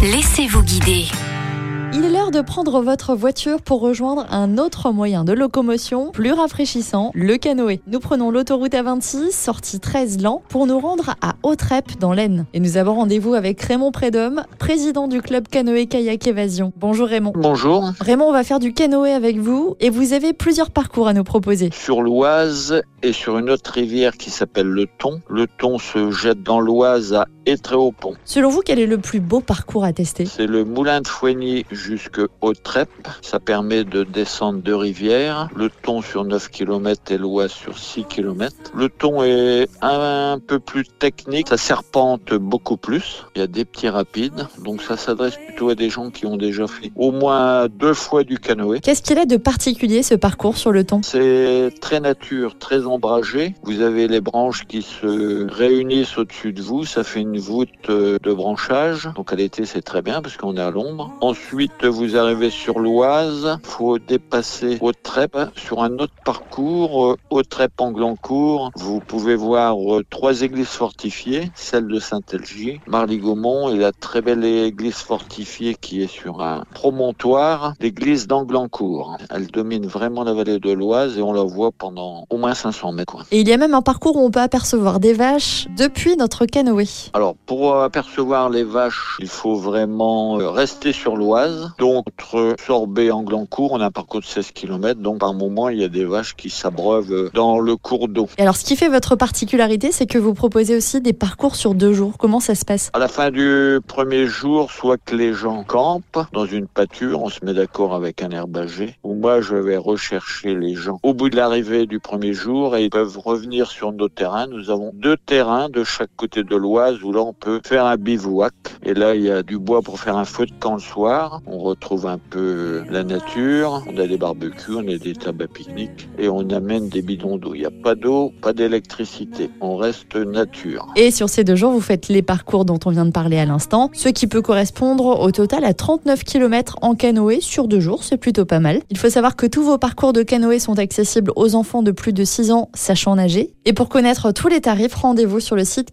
Laissez-vous guider. Il est l'heure de prendre votre voiture pour rejoindre un autre moyen de locomotion plus rafraîchissant, le canoë. Nous prenons l'autoroute A26, sortie 13 Lan, pour nous rendre à Autrep dans l'Aisne. Et nous avons rendez-vous avec Raymond Prédhomme, président du club canoë kayak évasion. Bonjour Raymond. Bonjour. Raymond, on va faire du canoë avec vous et vous avez plusieurs parcours à nous proposer. Sur l'Oise et sur une autre rivière qui s'appelle le Thon. Le Thon se jette dans l'Oise à Étréaupont. Selon vous, quel est le plus beau parcours à tester? C'est le moulin de Foigny jusque Trep. Ça permet de descendre deux rivières. Le Thon sur 9 km et l'Oise sur 6 km. Le Thon est un peu plus technique. Ça serpente beaucoup plus. Il y a des petits rapides. Donc ça s'adresse plutôt à des gens qui ont déjà fait au moins deux fois du canoë. Qu'est-ce qu'il a de particulier ce parcours sur le Thon? C'est très nature, très ombragé. Vous avez les branches qui se réunissent au-dessus de vous. Ça fait une voûte euh, de branchage. Donc à l'été, c'est très bien parce qu'on est à l'ombre. Ensuite, vous arrivez sur l'Oise. faut dépasser au sur un autre parcours. Au Trep Anglancourt, vous pouvez voir euh, trois églises fortifiées. Celle de Saint-Elgy, Marly-Gaumont et la très belle église fortifiée qui est sur un promontoire, l'église d'Anglancourt. Elle domine vraiment la vallée de l'Oise et on la voit pendant au moins 500 mètres. Et il y a même un parcours où on peut apercevoir des vaches depuis notre canoë. Alors, pour apercevoir les vaches, il faut vraiment euh, rester sur l'Oise. Donc, entre Sorbet et Anglancourt, on a un parcours de 16 km. Donc, par moment, il y a des vaches qui s'abreuvent dans le cours d'eau. Et alors, ce qui fait votre particularité, c'est que vous proposez aussi des parcours sur deux jours. Comment ça se passe? À la fin du premier jour, soit que les gens campent dans une pâture, on se met d'accord avec un herbager, ou moi, je vais rechercher les gens au bout de l'arrivée du premier jour et ils peuvent revenir sur nos terrains. Nous avons deux terrains de chaque côté de l'Oise où on peut faire un bivouac. Et là, il y a du bois pour faire un feu de camp le soir. On retrouve un peu la nature. On a des barbecues, on a des tables pique-nique et on amène des bidons d'eau. Il n'y a pas d'eau, pas d'électricité. On reste nature. Et sur ces deux jours, vous faites les parcours dont on vient de parler à l'instant, ce qui peut correspondre au total à 39 km en canoë sur deux jours. C'est plutôt pas mal. Il faut savoir que tous vos parcours de canoë sont accessibles aux enfants de plus de 6 ans sachant nager. Et pour connaître tous les tarifs, rendez-vous sur le site